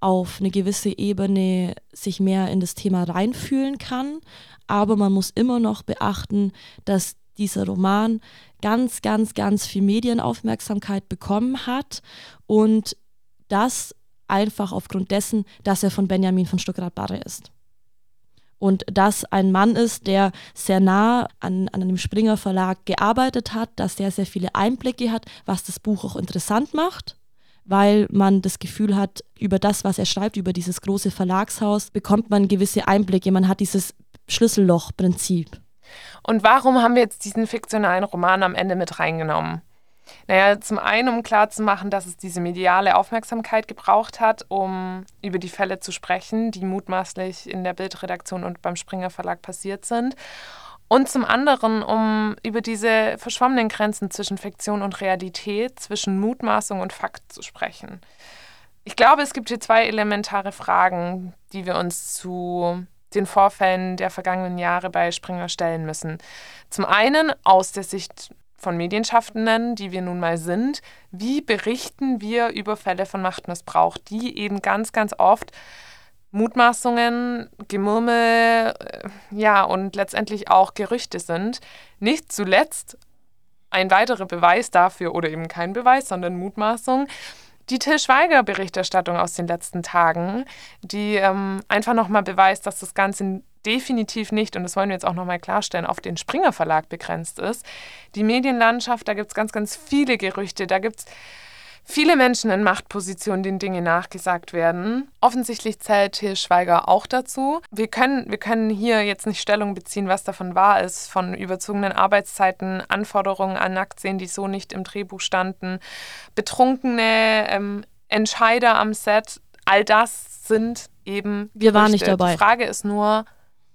auf eine gewisse Ebene sich mehr in das Thema reinfühlen kann. Aber man muss immer noch beachten, dass dieser Roman ganz, ganz, ganz viel Medienaufmerksamkeit bekommen hat und das einfach aufgrund dessen, dass er von Benjamin von Stuckrad-Barre ist. Und dass ein Mann ist, der sehr nah an, an dem Springer Verlag gearbeitet hat, dass der sehr viele Einblicke hat, was das Buch auch interessant macht weil man das Gefühl hat, über das, was er schreibt, über dieses große Verlagshaus, bekommt man gewisse Einblicke. Man hat dieses Schlüsselloch-Prinzip. Und warum haben wir jetzt diesen fiktionalen Roman am Ende mit reingenommen? Naja, zum einen, um klarzumachen, dass es diese mediale Aufmerksamkeit gebraucht hat, um über die Fälle zu sprechen, die mutmaßlich in der Bildredaktion und beim Springer Verlag passiert sind. Und zum anderen, um über diese verschwommenen Grenzen zwischen Fiktion und Realität, zwischen Mutmaßung und Fakt zu sprechen. Ich glaube, es gibt hier zwei elementare Fragen, die wir uns zu den Vorfällen der vergangenen Jahre bei Springer stellen müssen. Zum einen aus der Sicht von Medienschaffenden, die wir nun mal sind, wie berichten wir über Fälle von Machtmissbrauch, die eben ganz, ganz oft Mutmaßungen, Gemurmel, äh, ja, und letztendlich auch Gerüchte sind. Nicht zuletzt ein weiterer Beweis dafür, oder eben kein Beweis, sondern Mutmaßung, die Till Schweiger-Berichterstattung aus den letzten Tagen, die ähm, einfach nochmal beweist, dass das Ganze definitiv nicht, und das wollen wir jetzt auch nochmal klarstellen, auf den Springer Verlag begrenzt ist. Die Medienlandschaft, da gibt es ganz, ganz viele Gerüchte, da gibt es viele Menschen in Machtpositionen, denen Dinge nachgesagt werden. Offensichtlich zählt Til Schweiger auch dazu. Wir können, wir können hier jetzt nicht Stellung beziehen, was davon wahr ist, von überzogenen Arbeitszeiten, Anforderungen an Nacktsehen, die so nicht im Drehbuch standen, betrunkene ähm, Entscheider am Set. All das sind eben. Wir waren nicht dabei. Die Frage ist nur,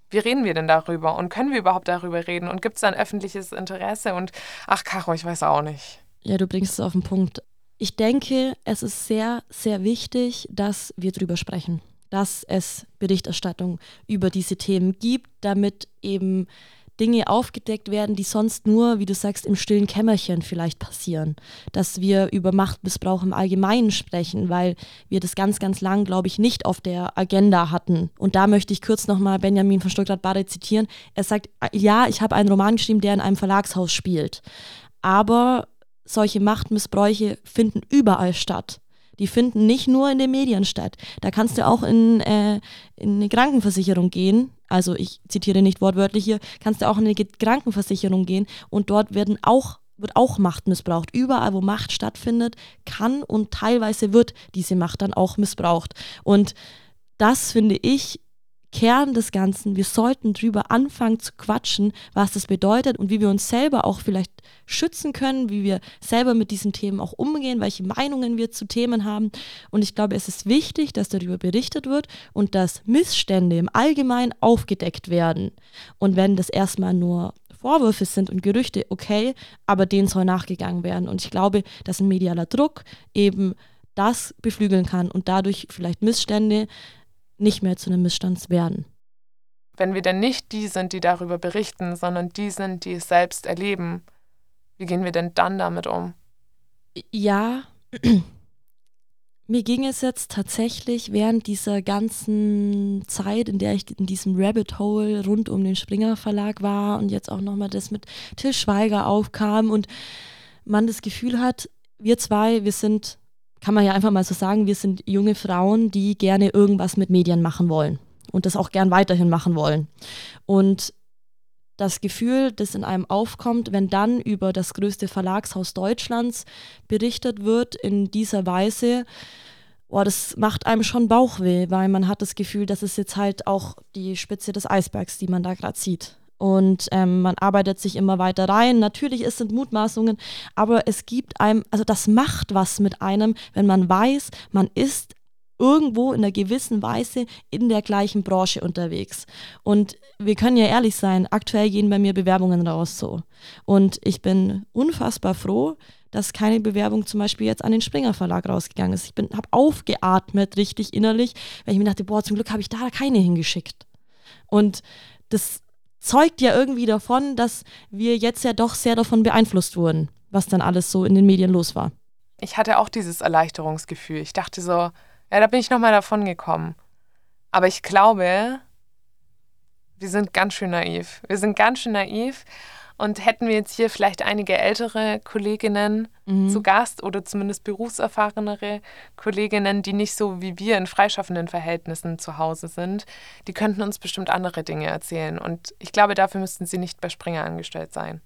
wie reden wir denn darüber? Und können wir überhaupt darüber reden? Und gibt es ein öffentliches Interesse? Und ach Caro, ich weiß auch nicht. Ja, du bringst es auf den Punkt. Ich denke, es ist sehr, sehr wichtig, dass wir darüber sprechen, dass es Berichterstattung über diese Themen gibt, damit eben Dinge aufgedeckt werden, die sonst nur, wie du sagst, im stillen Kämmerchen vielleicht passieren. Dass wir über Machtmissbrauch im Allgemeinen sprechen, weil wir das ganz, ganz lang, glaube ich, nicht auf der Agenda hatten. Und da möchte ich kurz nochmal Benjamin von Stuttgart-Bade zitieren. Er sagt, ja, ich habe einen Roman geschrieben, der in einem Verlagshaus spielt. Aber solche Machtmissbräuche finden überall statt. Die finden nicht nur in den Medien statt. Da kannst du auch in, äh, in eine Krankenversicherung gehen. Also ich zitiere nicht wortwörtlich hier, kannst du auch in eine Krankenversicherung gehen und dort werden auch, wird auch Macht missbraucht. Überall, wo Macht stattfindet, kann und teilweise wird diese Macht dann auch missbraucht. Und das finde ich Kern des Ganzen. Wir sollten drüber anfangen zu quatschen, was das bedeutet und wie wir uns selber auch vielleicht schützen können, wie wir selber mit diesen Themen auch umgehen, welche Meinungen wir zu Themen haben. Und ich glaube, es ist wichtig, dass darüber berichtet wird und dass Missstände im Allgemeinen aufgedeckt werden. Und wenn das erstmal nur Vorwürfe sind und Gerüchte, okay, aber denen soll nachgegangen werden. Und ich glaube, dass ein medialer Druck eben das beflügeln kann und dadurch vielleicht Missstände nicht mehr zu einem Missstand werden. Wenn wir denn nicht die sind, die darüber berichten, sondern die sind, die es selbst erleben, wie gehen wir denn dann damit um? Ja, [clears throat] mir ging es jetzt tatsächlich während dieser ganzen Zeit, in der ich in diesem Rabbit Hole rund um den Springer Verlag war und jetzt auch nochmal das mit Till Schweiger aufkam und man das Gefühl hat, wir zwei, wir sind kann man ja einfach mal so sagen, wir sind junge Frauen, die gerne irgendwas mit Medien machen wollen und das auch gern weiterhin machen wollen. Und das Gefühl, das in einem aufkommt, wenn dann über das größte Verlagshaus Deutschlands berichtet wird in dieser Weise, boah, das macht einem schon Bauchweh, weil man hat das Gefühl, das ist jetzt halt auch die Spitze des Eisbergs, die man da gerade sieht und ähm, man arbeitet sich immer weiter rein. Natürlich es sind Mutmaßungen, aber es gibt einem, also das macht was mit einem, wenn man weiß, man ist irgendwo in einer gewissen Weise in der gleichen Branche unterwegs. Und wir können ja ehrlich sein, aktuell gehen bei mir Bewerbungen raus so. Und ich bin unfassbar froh, dass keine Bewerbung zum Beispiel jetzt an den Springer Verlag rausgegangen ist. Ich habe aufgeatmet richtig innerlich, weil ich mir dachte, boah, zum Glück habe ich da keine hingeschickt. Und das zeugt ja irgendwie davon, dass wir jetzt ja doch sehr davon beeinflusst wurden, was dann alles so in den Medien los war. Ich hatte auch dieses Erleichterungsgefühl. Ich dachte so, ja, da bin ich nochmal davon gekommen. Aber ich glaube, wir sind ganz schön naiv. Wir sind ganz schön naiv Und hätten wir jetzt hier vielleicht einige ältere Kolleginnen mhm. zu Gast oder zumindest berufserfahrenere Kolleginnen, die nicht so wie wir in freischaffenden Verhältnissen zu Hause sind, die könnten uns bestimmt andere Dinge erzählen. Und ich glaube, dafür müssten sie nicht bei Springer angestellt sein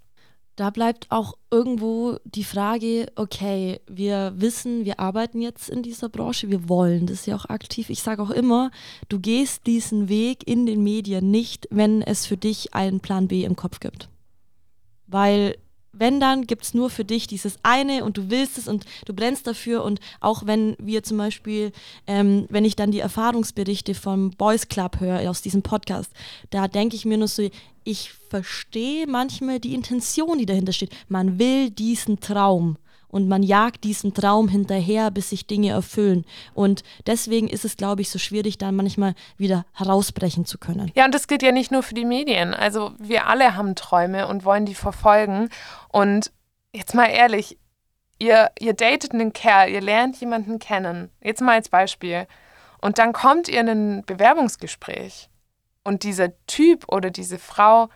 da bleibt auch irgendwo die Frage, okay, wir wissen, wir arbeiten jetzt in dieser Branche, wir wollen das ja auch aktiv. Ich sage auch immer, du gehst diesen Weg in den Medien nicht, wenn es für dich einen Plan B im Kopf gibt. Weil wenn dann, gibt es nur für dich dieses eine und du willst es und du brennst dafür. Und auch wenn wir zum Beispiel, ähm, wenn ich dann die Erfahrungsberichte vom Boys Club höre aus diesem Podcast, da denke ich mir nur so, ich verstehe manchmal die Intention, die dahinter steht. Man will diesen Traum und man jagt diesem Traum hinterher, bis sich Dinge erfüllen. Und deswegen ist es, glaube ich, so schwierig, dann manchmal wieder herausbrechen zu können. Ja, und das gilt ja nicht nur für die Medien. Also wir alle haben Träume und wollen die verfolgen. Und jetzt mal ehrlich, ihr, ihr datet einen Kerl, ihr lernt jemanden kennen. Jetzt mal als Beispiel. Und dann kommt ihr in ein Bewerbungsgespräch. Und dieser Typ oder diese Frau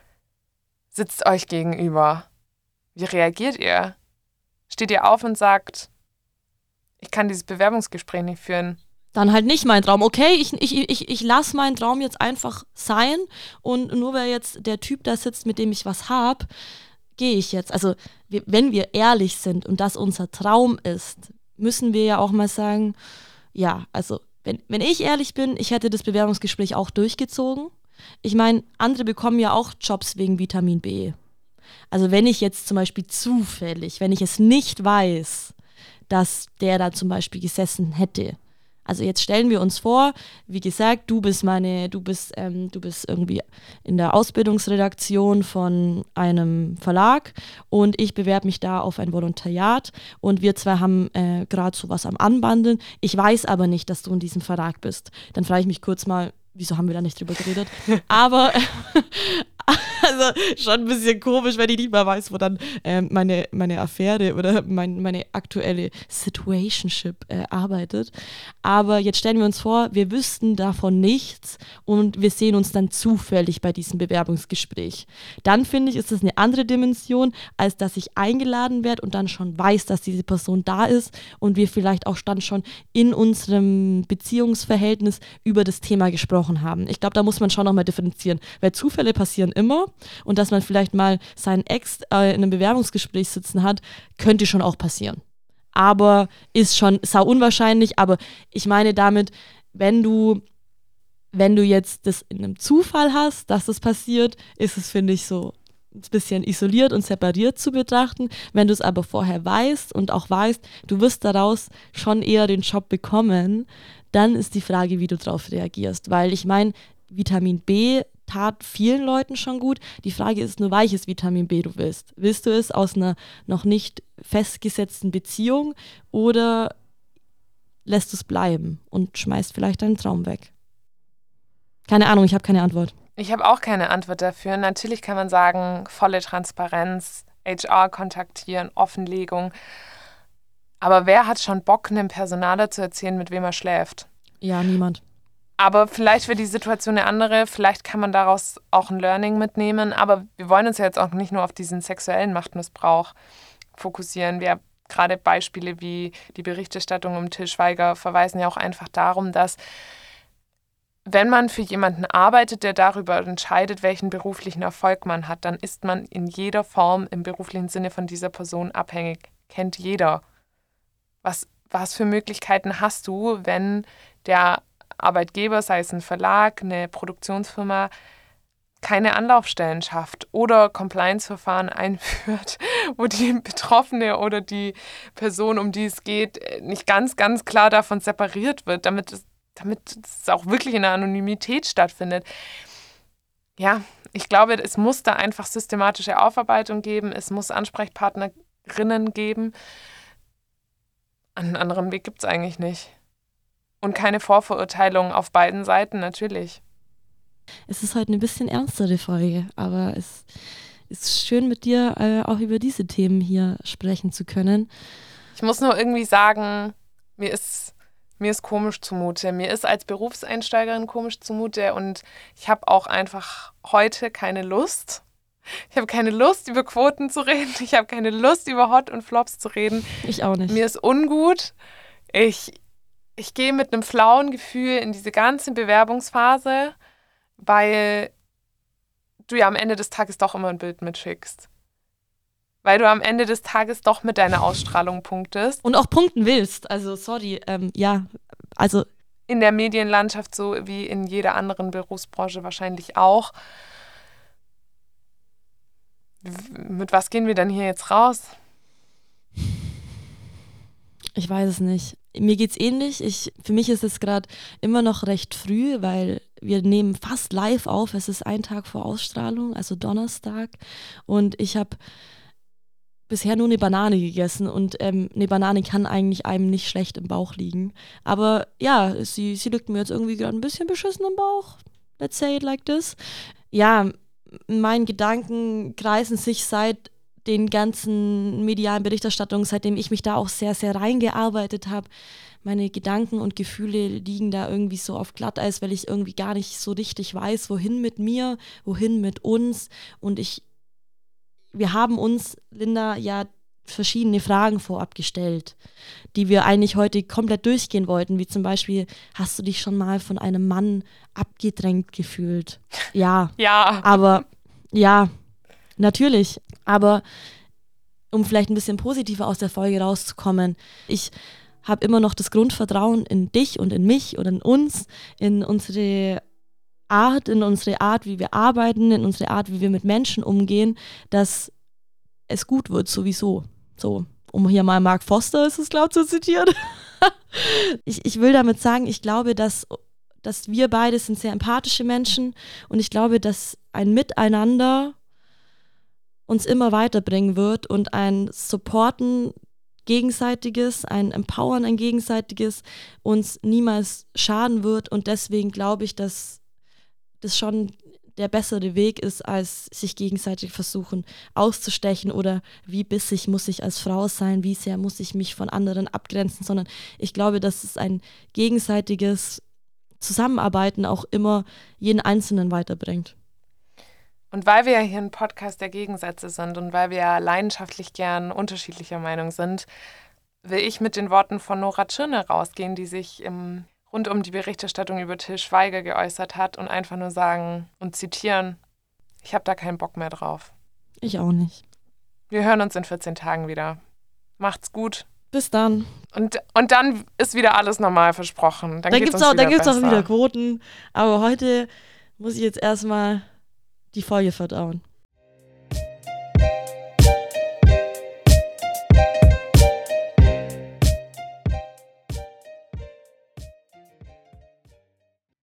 sitzt euch gegenüber. Wie reagiert ihr? Steht ihr auf und sagt, ich kann dieses Bewerbungsgespräch nicht führen. Dann halt nicht mein Traum. Okay, ich, ich, ich, ich lasse meinen Traum jetzt einfach sein und nur weil jetzt der Typ da sitzt, mit dem ich was habe, gehe ich jetzt. Also wenn wir ehrlich sind und das unser Traum ist, müssen wir ja auch mal sagen, ja, also wenn, wenn ich ehrlich bin, ich hätte das Bewerbungsgespräch auch durchgezogen. Ich meine, andere bekommen ja auch Jobs wegen Vitamin B. Also wenn ich jetzt zum Beispiel zufällig, wenn ich es nicht weiß, dass der da zum Beispiel gesessen hätte. Also jetzt stellen wir uns vor, wie gesagt, du bist meine, du bist, ähm, du bist irgendwie in der Ausbildungsredaktion von einem Verlag und ich bewerbe mich da auf ein Volontariat und wir zwei haben äh, gerade so was am Anbandeln. Ich weiß aber nicht, dass du in diesem Verlag bist. Dann frage ich mich kurz mal, wieso haben wir da nicht drüber geredet? [laughs] aber, also schon ein bisschen komisch, wenn ich nicht mal weiß, wo dann äh, meine, meine Affäre oder mein, meine aktuelle Situationship äh, arbeitet. Aber jetzt stellen wir uns vor, wir wüssten davon nichts und wir sehen uns dann zufällig bei diesem Bewerbungsgespräch. Dann finde ich, ist das eine andere Dimension, als dass ich eingeladen werde und dann schon weiß, dass diese Person da ist und wir vielleicht auch dann schon in unserem Beziehungsverhältnis über das Thema gesprochen haben. Ich glaube, da muss man schon nochmal differenzieren, weil Zufälle passieren immer und dass man vielleicht mal seinen Ex äh, in einem Bewerbungsgespräch sitzen hat, könnte schon auch passieren. Aber ist schon sau unwahrscheinlich. Aber ich meine damit, wenn du, wenn du jetzt das in einem Zufall hast, dass das passiert, ist es, finde ich, so ein bisschen isoliert und separiert zu betrachten. Wenn du es aber vorher weißt und auch weißt, du wirst daraus schon eher den Job bekommen, dann ist die Frage, wie du darauf reagierst. Weil ich meine, Vitamin B tat vielen Leuten schon gut. Die Frage ist nur, welches Vitamin B du willst. Willst du es aus einer noch nicht festgesetzten Beziehung oder lässt du es bleiben und schmeißt vielleicht deinen Traum weg? Keine Ahnung, ich habe keine Antwort. Ich habe auch keine Antwort dafür. Natürlich kann man sagen, volle Transparenz, HR kontaktieren, Offenlegung. Aber wer hat schon Bock, einem Personaler zu erzählen, mit wem er schläft? Ja, niemand. Aber vielleicht wird die Situation eine andere, vielleicht kann man daraus auch ein Learning mitnehmen. Aber wir wollen uns ja jetzt auch nicht nur auf diesen sexuellen Machtmissbrauch fokussieren. Wir gerade Beispiele wie die Berichterstattung um Til Schweiger verweisen ja auch einfach darum, dass wenn man für jemanden arbeitet, der darüber entscheidet, welchen beruflichen Erfolg man hat, dann ist man in jeder Form im beruflichen Sinne von dieser Person abhängig. Kennt jeder. Was, was für Möglichkeiten hast du, wenn der Arbeitgeber, sei es ein Verlag, eine Produktionsfirma, keine Anlaufstellen schafft oder Compliance-Verfahren [laughs] einführt, wo die Betroffene oder die Person, um die es geht, nicht ganz, ganz klar davon separiert wird, damit es, damit es auch wirklich in der Anonymität stattfindet. Ja, ich glaube, es muss da einfach systematische Aufarbeitung geben, es muss Ansprechpartnerinnen geben. Einen anderen Weg gibt es eigentlich nicht. Und keine Vorverurteilung auf beiden Seiten, natürlich. Es ist heute eine bisschen ernstere Folge, aber es ist schön mit dir äh, auch über diese Themen hier sprechen zu können. Ich muss nur irgendwie sagen, mir ist, mir ist komisch zumute. Mir ist als Berufseinsteigerin komisch zumute und ich habe auch einfach heute keine Lust, Ich habe keine Lust, über Quoten zu reden. Ich habe keine Lust, über Hot und Flops zu reden. Ich auch nicht. Mir ist ungut. Ich, ich gehe mit einem flauen Gefühl in diese ganze Bewerbungsphase, weil du ja am Ende des Tages doch immer ein Bild mitschickst. Weil du am Ende des Tages doch mit deiner Ausstrahlung punktest. Und auch punkten willst. Also, sorry, ähm, ja, also. In der Medienlandschaft, so wie in jeder anderen Berufsbranche wahrscheinlich auch. Mit was gehen wir denn hier jetzt raus? Ich weiß es nicht. Mir geht's ähnlich. Ich, für mich ist es gerade immer noch recht früh, weil wir nehmen fast live auf. Es ist ein Tag vor Ausstrahlung, also Donnerstag. Und ich habe bisher nur eine Banane gegessen und ähm, eine Banane kann eigentlich einem nicht schlecht im Bauch liegen. Aber ja, sie, sie liegt mir jetzt irgendwie gerade ein bisschen beschissen im Bauch. Let's say it like this. Ja, meine Gedanken kreisen sich seit den ganzen medialen Berichterstattungen, seitdem ich mich da auch sehr, sehr reingearbeitet habe, meine Gedanken und Gefühle liegen da irgendwie so auf Glatteis, weil ich irgendwie gar nicht so richtig weiß, wohin mit mir, wohin mit uns. Und ich, wir haben uns, Linda, ja verschiedene Fragen vorab gestellt, die wir eigentlich heute komplett durchgehen wollten, wie zum Beispiel, hast du dich schon mal von einem Mann abgedrängt gefühlt? Ja. ja. Aber ja, Natürlich, aber um vielleicht ein bisschen positiver aus der Folge rauszukommen, ich habe immer noch das Grundvertrauen in dich und in mich und in uns, in unsere Art, in unsere Art, wie wir arbeiten, in unsere Art, wie wir mit Menschen umgehen, dass es gut wird sowieso. So, um hier mal Mark Foster ist es, glaube ich, zu zitieren. [laughs] ich, ich will damit sagen, ich glaube, dass, dass wir beide sind sehr empathische Menschen und ich glaube, dass ein Miteinander uns immer weiterbringen wird und ein Supporten gegenseitiges, ein Empowern ein gegenseitiges uns niemals schaden wird. Und deswegen glaube ich, dass das schon der bessere Weg ist, als sich gegenseitig versuchen auszustechen oder wie bissig muss ich als Frau sein, wie sehr muss ich mich von anderen abgrenzen, sondern ich glaube, dass es ein gegenseitiges Zusammenarbeiten auch immer jeden Einzelnen weiterbringt. Und weil wir ja hier ein Podcast der Gegensätze sind und weil wir ja leidenschaftlich gern unterschiedlicher Meinung sind, will ich mit den Worten von Nora Tschirner rausgehen, die sich im, rund um die Berichterstattung über Till Schweiger geäußert hat und einfach nur sagen und zitieren, ich habe da keinen Bock mehr drauf. Ich auch nicht. Wir hören uns in 14 Tagen wieder. Macht's gut. Bis dann. Und, und dann ist wieder alles normal versprochen. Dann da gibt es auch, auch wieder Quoten. Aber heute muss ich jetzt erstmal die Folie verdauen.